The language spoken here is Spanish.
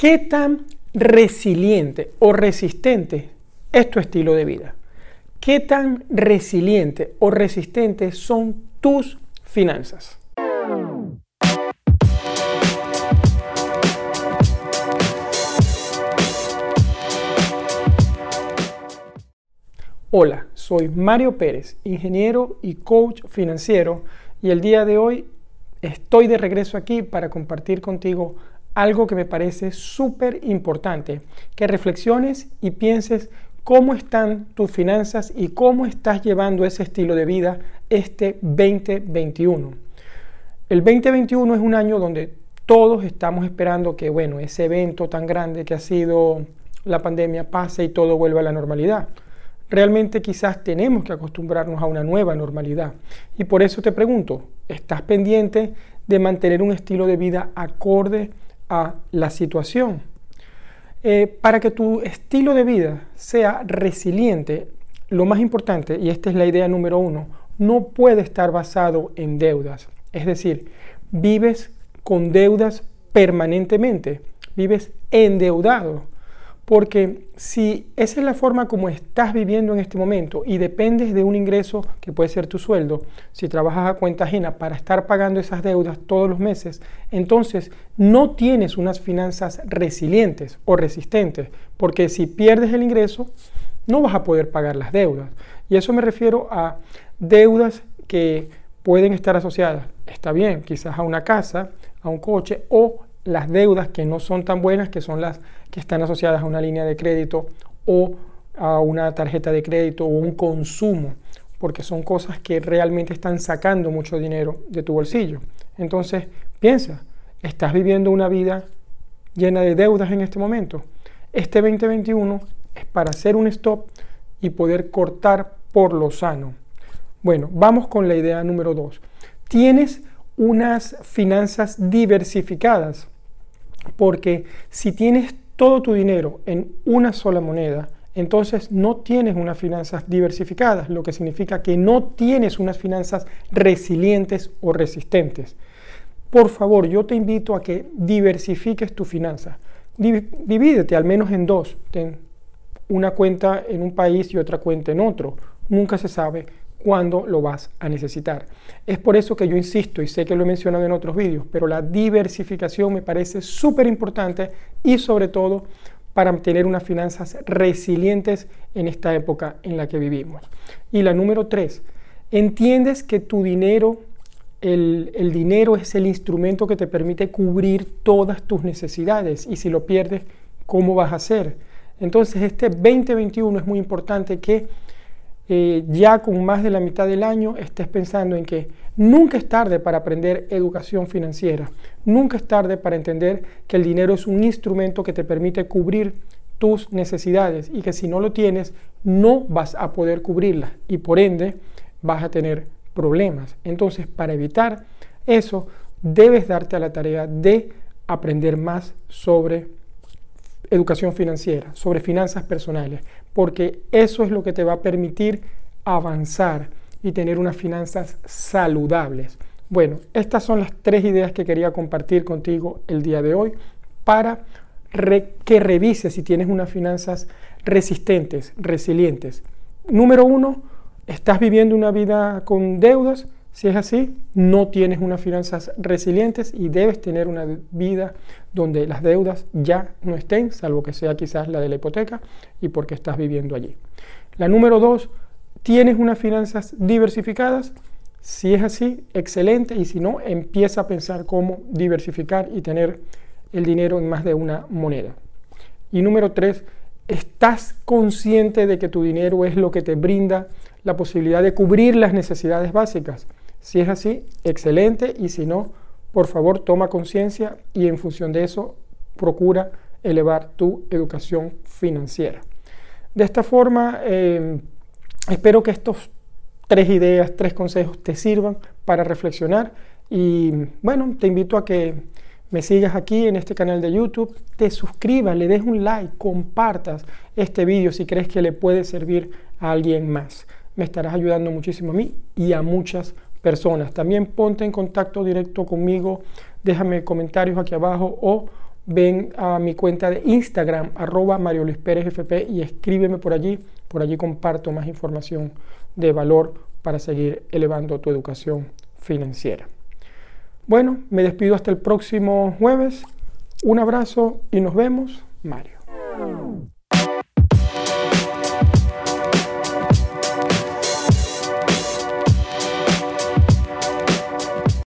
¿Qué tan resiliente o resistente es tu estilo de vida? ¿Qué tan resiliente o resistente son tus finanzas? Hola, soy Mario Pérez, ingeniero y coach financiero y el día de hoy estoy de regreso aquí para compartir contigo algo que me parece súper importante, que reflexiones y pienses cómo están tus finanzas y cómo estás llevando ese estilo de vida este 2021. El 2021 es un año donde todos estamos esperando que, bueno, ese evento tan grande que ha sido la pandemia pase y todo vuelva a la normalidad. Realmente quizás tenemos que acostumbrarnos a una nueva normalidad. Y por eso te pregunto, ¿estás pendiente de mantener un estilo de vida acorde a la situación. Eh, para que tu estilo de vida sea resiliente, lo más importante, y esta es la idea número uno, no puede estar basado en deudas. Es decir, vives con deudas permanentemente, vives endeudado. Porque si esa es la forma como estás viviendo en este momento y dependes de un ingreso que puede ser tu sueldo, si trabajas a cuenta ajena para estar pagando esas deudas todos los meses, entonces no tienes unas finanzas resilientes o resistentes, porque si pierdes el ingreso, no vas a poder pagar las deudas. Y eso me refiero a deudas que pueden estar asociadas, está bien, quizás a una casa, a un coche o las deudas que no son tan buenas, que son las que están asociadas a una línea de crédito o a una tarjeta de crédito o un consumo, porque son cosas que realmente están sacando mucho dinero de tu bolsillo. Entonces, piensa, ¿estás viviendo una vida llena de deudas en este momento? Este 2021 es para hacer un stop y poder cortar por lo sano. Bueno, vamos con la idea número dos. Tienes unas finanzas diversificadas, porque si tienes todo tu dinero en una sola moneda, entonces no tienes unas finanzas diversificadas, lo que significa que no tienes unas finanzas resilientes o resistentes. Por favor, yo te invito a que diversifiques tu finanzas. Divídete al menos en dos. Ten una cuenta en un país y otra cuenta en otro. Nunca se sabe cuándo lo vas a necesitar. Es por eso que yo insisto, y sé que lo he mencionado en otros vídeos, pero la diversificación me parece súper importante y sobre todo para tener unas finanzas resilientes en esta época en la que vivimos. Y la número tres, entiendes que tu dinero, el, el dinero es el instrumento que te permite cubrir todas tus necesidades y si lo pierdes, ¿cómo vas a hacer? Entonces este 2021 es muy importante que eh, ya con más de la mitad del año estés pensando en que nunca es tarde para aprender educación financiera, nunca es tarde para entender que el dinero es un instrumento que te permite cubrir tus necesidades y que si no lo tienes no vas a poder cubrirlas y por ende vas a tener problemas. Entonces, para evitar eso, debes darte a la tarea de aprender más sobre educación financiera, sobre finanzas personales, porque eso es lo que te va a permitir avanzar y tener unas finanzas saludables. Bueno, estas son las tres ideas que quería compartir contigo el día de hoy para que revises si tienes unas finanzas resistentes, resilientes. Número uno, ¿estás viviendo una vida con deudas? Si es así, no tienes unas finanzas resilientes y debes tener una vida donde las deudas ya no estén, salvo que sea quizás la de la hipoteca y porque estás viviendo allí. La número dos, ¿tienes unas finanzas diversificadas? Si es así, excelente, y si no, empieza a pensar cómo diversificar y tener el dinero en más de una moneda. Y número tres, ¿estás consciente de que tu dinero es lo que te brinda la posibilidad de cubrir las necesidades básicas? Si es así, excelente, y si no, por favor toma conciencia y en función de eso procura elevar tu educación financiera. De esta forma, em, espero que estos tres ideas, tres consejos te sirvan para reflexionar y bueno, te invito a que me sigas aquí en este canal de YouTube, te suscribas, le des un like, compartas este vídeo si crees que le puede servir a alguien más. Me estarás ayudando muchísimo a mí y a muchas personas. También ponte en contacto directo conmigo, déjame comentarios aquí abajo o ven a mi cuenta de Instagram, arroba Mario Luis Pérez FP, y escríbeme por allí. Por allí comparto más información de valor para seguir elevando tu educación financiera. Bueno, me despido hasta el próximo jueves. Un abrazo y nos vemos, Mario.